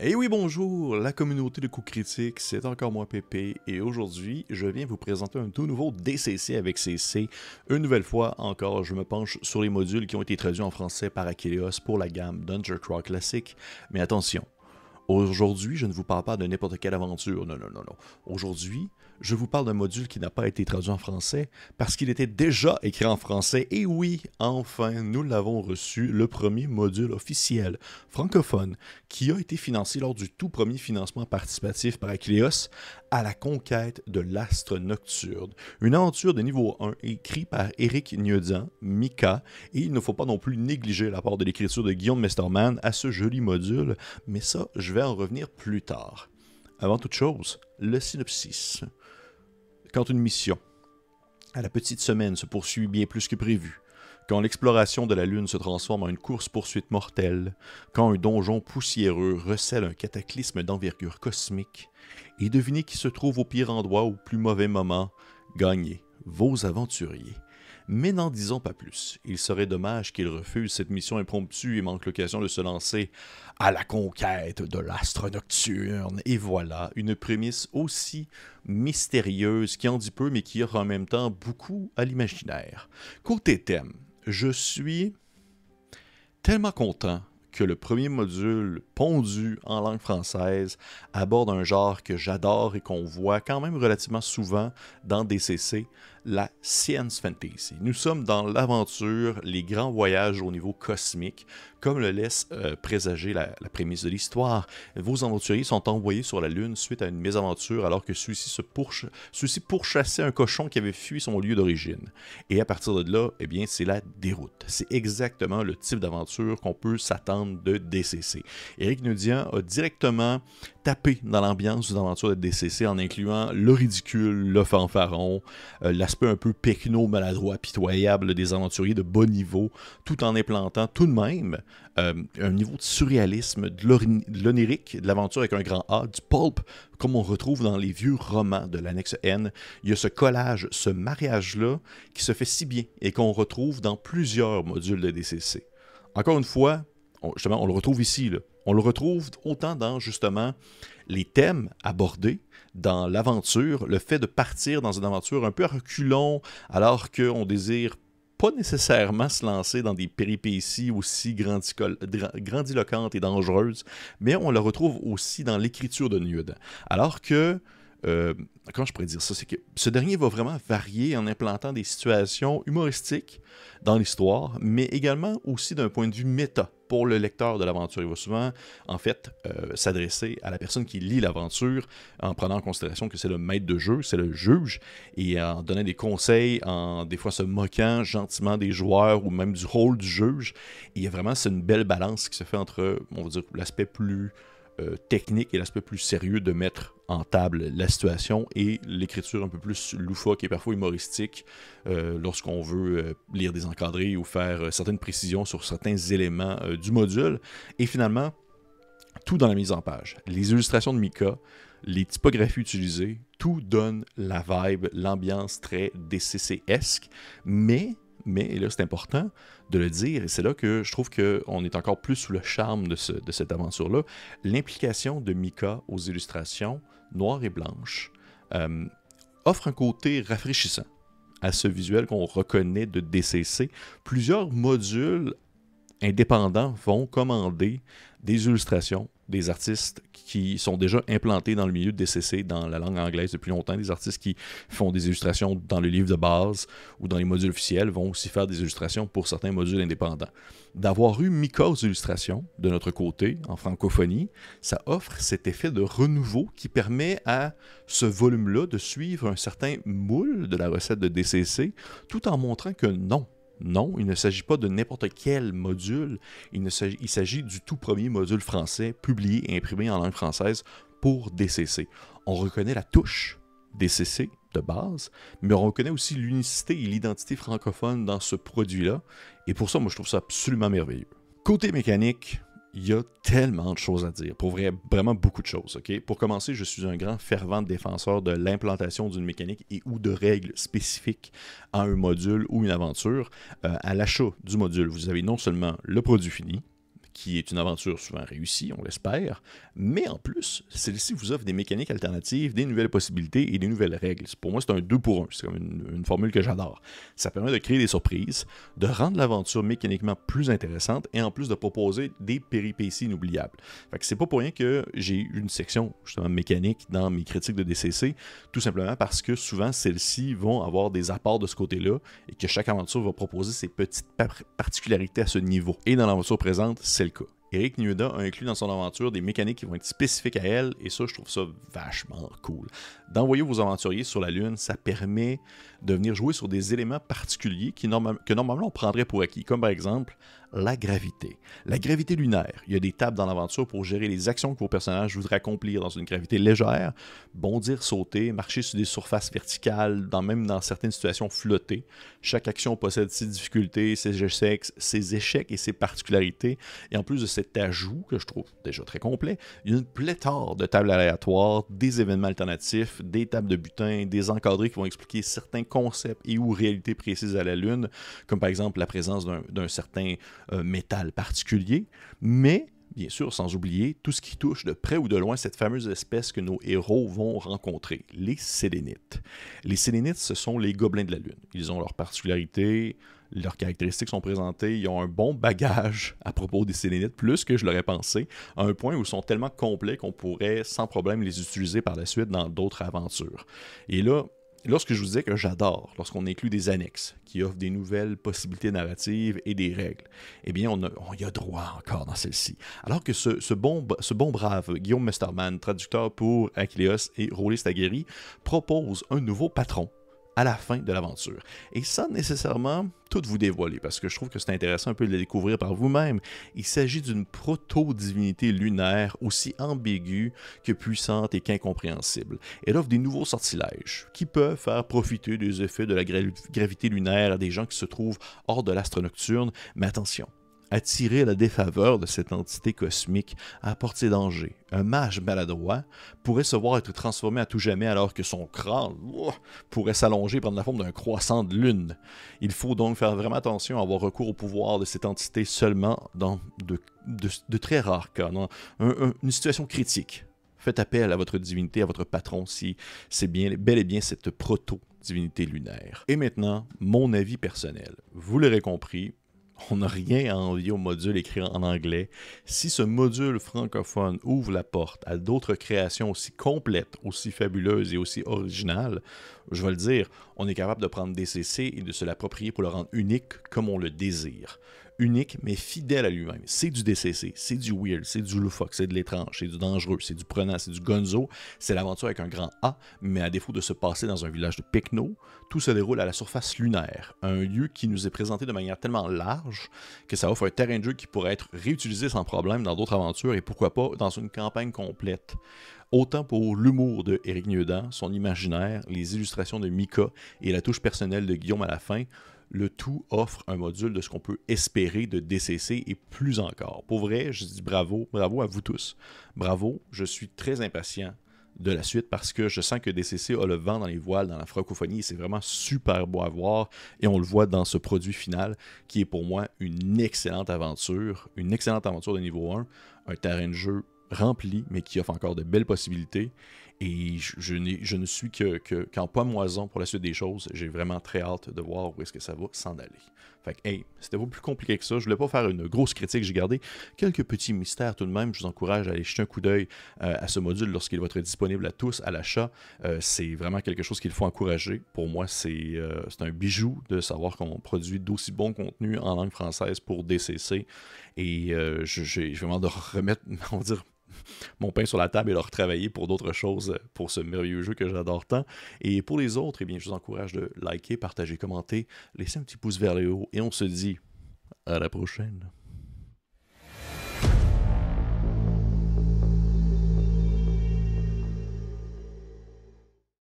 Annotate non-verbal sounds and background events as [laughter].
Eh oui, bonjour, la communauté de coups critiques, c'est encore moi Pépé, et aujourd'hui, je viens vous présenter un tout nouveau DCC avec CC. Une nouvelle fois encore, je me penche sur les modules qui ont été traduits en français par Achilleos pour la gamme Dungeon Crawl Classic. Mais attention, aujourd'hui, je ne vous parle pas de n'importe quelle aventure, non, non, non, non. Aujourd'hui, je vous parle d'un module qui n'a pas été traduit en français parce qu'il était déjà écrit en français. Et oui, enfin, nous l'avons reçu, le premier module officiel francophone qui a été financé lors du tout premier financement participatif par Achilleos à la conquête de l'astre nocturne. Une aventure de niveau 1 écrite par Eric Nieudan, Mika, et il ne faut pas non plus négliger la part de l'écriture de Guillaume Mesterman à ce joli module, mais ça, je vais en revenir plus tard. Avant toute chose, le synopsis. Quand une mission à la petite semaine se poursuit bien plus que prévu, quand l'exploration de la Lune se transforme en une course-poursuite mortelle, quand un donjon poussiéreux recèle un cataclysme d'envergure cosmique, et devinez qui se trouve au pire endroit au plus mauvais moment, gagnez vos aventuriers. Mais n'en disons pas plus. Il serait dommage qu'il refuse cette mission impromptue et manque l'occasion de se lancer à la conquête de l'astre nocturne. Et voilà, une prémisse aussi mystérieuse qui en dit peu mais qui offre en même temps beaucoup à l'imaginaire. Côté thème, je suis tellement content que le premier module pondu en langue française aborde un genre que j'adore et qu'on voit quand même relativement souvent dans DCC, la science fantasy. Nous sommes dans l'aventure, les grands voyages au niveau cosmique, comme le laisse euh, présager la, prémisse de l'histoire. Vos aventuriers sont envoyés sur la Lune suite à une mésaventure alors que celui-ci pourch celui pourchassait un cochon qui avait fui son lieu d'origine. Et à partir de là, eh bien, c'est la déroute. C'est exactement le type d'aventure qu'on peut s'attendre de DCC. Eric Nudian a directement tapé dans l'ambiance d'une aventure de DCC en incluant le ridicule, le fanfaron, euh, l'aspect un peu pecno, maladroit, pitoyable des aventuriers de bas niveau, tout en implantant tout de même euh, un niveau de surréalisme, de l'onirique, de l'aventure avec un grand A, du pulp, comme on retrouve dans les vieux romans de l'annexe N. Il y a ce collage, ce mariage-là qui se fait si bien et qu'on retrouve dans plusieurs modules de DCC. Encore une fois, justement, on le retrouve ici. Là. On le retrouve autant dans justement les thèmes abordés dans l'aventure, le fait de partir dans une aventure un peu à reculons alors qu'on désire pas nécessairement se lancer dans des péripéties aussi grandiloquentes et dangereuses, mais on le retrouve aussi dans l'écriture de Nude. Alors que euh, comment je pourrais dire ça, c'est que ce dernier va vraiment varier en implantant des situations humoristiques dans l'histoire, mais également aussi d'un point de vue méta pour le lecteur de l'aventure. Il va souvent, en fait, euh, s'adresser à la personne qui lit l'aventure en prenant en considération que c'est le maître de jeu, c'est le juge, et en donnant des conseils, en des fois se moquant gentiment des joueurs ou même du rôle du juge. Et il y a vraiment, c'est une belle balance qui se fait entre, on va dire, l'aspect plus euh, technique et l'aspect plus sérieux de mettre en table la situation et l'écriture un peu plus loufoque et parfois humoristique euh, lorsqu'on veut euh, lire des encadrés ou faire certaines précisions sur certains éléments du module. Et finalement, tout dans la mise en page. Les illustrations de Mika, les typographies utilisées, tout donne la vibe, l'ambiance très DCC-esque, mais mais, là c'est important de le dire, et c'est là que je trouve qu'on est encore plus sous le charme de, cette aventure-là, l'implication de Mika aux illustrations noires et blanches euh, offre un côté rafraîchissant à ce visuel qu'on reconnaît de DCC. Plusieurs modules indépendants vont commander des illustrations des artistes qui sont déjà implantés dans le milieu de DCC dans la langue anglaise depuis longtemps, des artistes qui font des illustrations dans le livre de base ou dans les modules officiels vont aussi faire des illustrations pour certains modules indépendants. D'avoir eu Mika aux illustrations de notre côté, en francophonie, ça offre cet effet de renouveau qui permet à ce volume-là de suivre un certain moule de la recette de DCC tout en montrant que non, non, il ne s'agit pas de n'importe quel module, il, s'agit du tout premier module français publié et imprimé en langue française pour DCC. On reconnaît la touche DCC de base, mais on reconnaît aussi l'unicité et l'identité francophone dans ce produit-là, et pour ça, moi, je trouve ça absolument merveilleux. Côté mécanique, il y a tellement de choses à dire. Pour vrai, vraiment beaucoup de choses. Pour commencer, je suis un grand fervent défenseur de l'implantation d'une mécanique et ou de règles spécifiques à un module ou une aventure. Euh, à l'achat du module, vous avez non seulement le produit fini, qui est une aventure souvent réussie, on l'espère, mais en plus, celle-ci vous offre des mécaniques alternatives, des nouvelles possibilités et des nouvelles règles. Pour moi, c'est un 2 pour 1, c'est comme une, formule que j'adore. Ça permet de créer des surprises, de rendre l'aventure mécaniquement plus intéressante et en plus de proposer des péripéties inoubliables. Fait que c'est pas pour rien que j'ai une section justement mécanique dans mes critiques de DCC, tout simplement parce que souvent celles-ci vont avoir des apports de ce côté-là et que chaque aventure va proposer ses petites particularités à ce niveau. Et dans l'aventure présente, c'est Eric Nuda a inclus dans son aventure des mécaniques qui vont être spécifiques à elle, et ça, je trouve ça vachement cool. D'envoyer vos aventuriers sur la Lune, ça permet de venir jouer sur des éléments particuliers que normalement on prendrait pour acquis, comme par exemple la gravité. La gravité lunaire. Il y a des tables dans l'aventure pour gérer les actions que vos personnages voudraient accomplir dans une gravité légère, bondir, sauter, marcher sur des surfaces verticales, même dans certaines situations flotter. Chaque action possède ses difficultés, ses échecs, ses échecs et ses particularités. Et en plus de cet ajout, que je trouve déjà très complet, il y a une pléthore de tables aléatoires, des événements alternatifs, des tables de butin, des encadrés qui vont expliquer certains concepts et ou réalités précises à la Lune, comme par exemple la présence d'un certain euh, métal particulier, mais bien sûr, sans oublier tout ce qui touche de près ou de loin cette fameuse espèce que nos héros vont rencontrer, les sélénites. Les sélénites, ce sont les gobelins de la Lune. Ils ont leurs particularités, leurs caractéristiques sont présentées, ils ont un bon bagage à propos des sélénites, plus que je l'aurais pensé, à un point où ils sont tellement complets qu'on pourrait sans problème les utiliser par la suite dans d'autres aventures. Et là, lorsque je vous disais que j'adore, lorsqu'on inclut des annexes qui offrent des nouvelles possibilités narratives et des règles, eh bien, on, y a droit encore dans celle-ci. Alors que ce, bon, brave Guillaume Mesterman, traducteur pour Achilleos et Rollis Aguerri, propose un nouveau patron à la fin de l'aventure. Et sans nécessairement tout vous dévoiler, parce que je trouve que c'est intéressant un peu de le découvrir par vous-même. Il s'agit d'une proto-divinité lunaire aussi ambiguë que puissante et qu'incompréhensible. Elle offre des nouveaux sortilèges qui peuvent faire profiter des effets de la gravité lunaire à des gens qui se trouvent hors de l'astre nocturne, mais attention, attirer la défaveur de cette entité cosmique apporte ses dangers. Un mage maladroit pourrait se voir être transformé à tout jamais alors que son crâne pourrait s'allonger et prendre la forme d'un croissant de lune. Il faut donc faire vraiment attention à avoir recours au pouvoir de cette entité seulement dans de, très rares cas, dans une situation critique. Faites appel à votre divinité, à votre patron si c'est bien, bel et bien cette proto-divinité lunaire. Et maintenant, mon avis personnel. Vous l'aurez compris, [laughs] on n'a rien à envier au module écrit en anglais. Si ce module francophone ouvre la porte à d'autres créations aussi complètes, aussi fabuleuses et aussi originales, je vais le dire, on est capable de prendre DCC et de se l'approprier pour le rendre unique comme on le désire unique, mais fidèle à lui-même. C'est du DCC, c'est du weird, c'est du loufoque, c'est de l'étrange, c'est du dangereux, c'est du prenant, c'est du gonzo. C'est l'aventure avec un grand A, mais à défaut de se passer dans un village de Pecno, tout se déroule à la surface lunaire, un lieu qui nous est présenté de manière tellement large que ça offre un terrain de jeu qui pourrait être réutilisé sans problème dans d'autres aventures et pourquoi pas dans une campagne complète. Autant pour l'humour de Eric Niedan, son imaginaire, les illustrations de Mika et la touche personnelle de Guillaume à la fin, le tout offre un module de ce qu'on peut espérer de DCC et plus encore. Pour vrai, je dis bravo, bravo à vous tous. Bravo, je suis très impatient de la suite parce que je sens que DCC a le vent dans les voiles dans la francophonie et c'est vraiment super beau à voir et on le voit dans ce produit final qui est pour moi une excellente aventure, une excellente aventure de niveau 1, un terrain de jeu rempli mais qui offre encore de belles possibilités et je, ne suis que, qu'en pas moison pour la suite des choses. J'ai vraiment très hâte de voir où est-ce que ça va s'en aller. Fait que, hey, c'était pas plus compliqué que ça. Je voulais pas faire une grosse critique. J'ai gardé quelques petits mystères tout de même. Je vous encourage à aller jeter un coup d'œil euh, à ce module lorsqu'il va être disponible à tous à l'achat. Euh, c'est vraiment quelque chose qu'il faut encourager. Pour moi, c'est, euh, c'est un bijou de savoir qu'on produit d'aussi bons contenus en langue française pour DCC. Et j'ai vraiment de remettre, [laughs] on va dire, mon pain sur la table et leur travailler pour d'autres choses, pour ce merveilleux jeu que j'adore tant. Et pour les autres, eh bien, je vous encourage de liker, partager, commenter, laisser un petit pouce vers le haut et on se dit à la prochaine.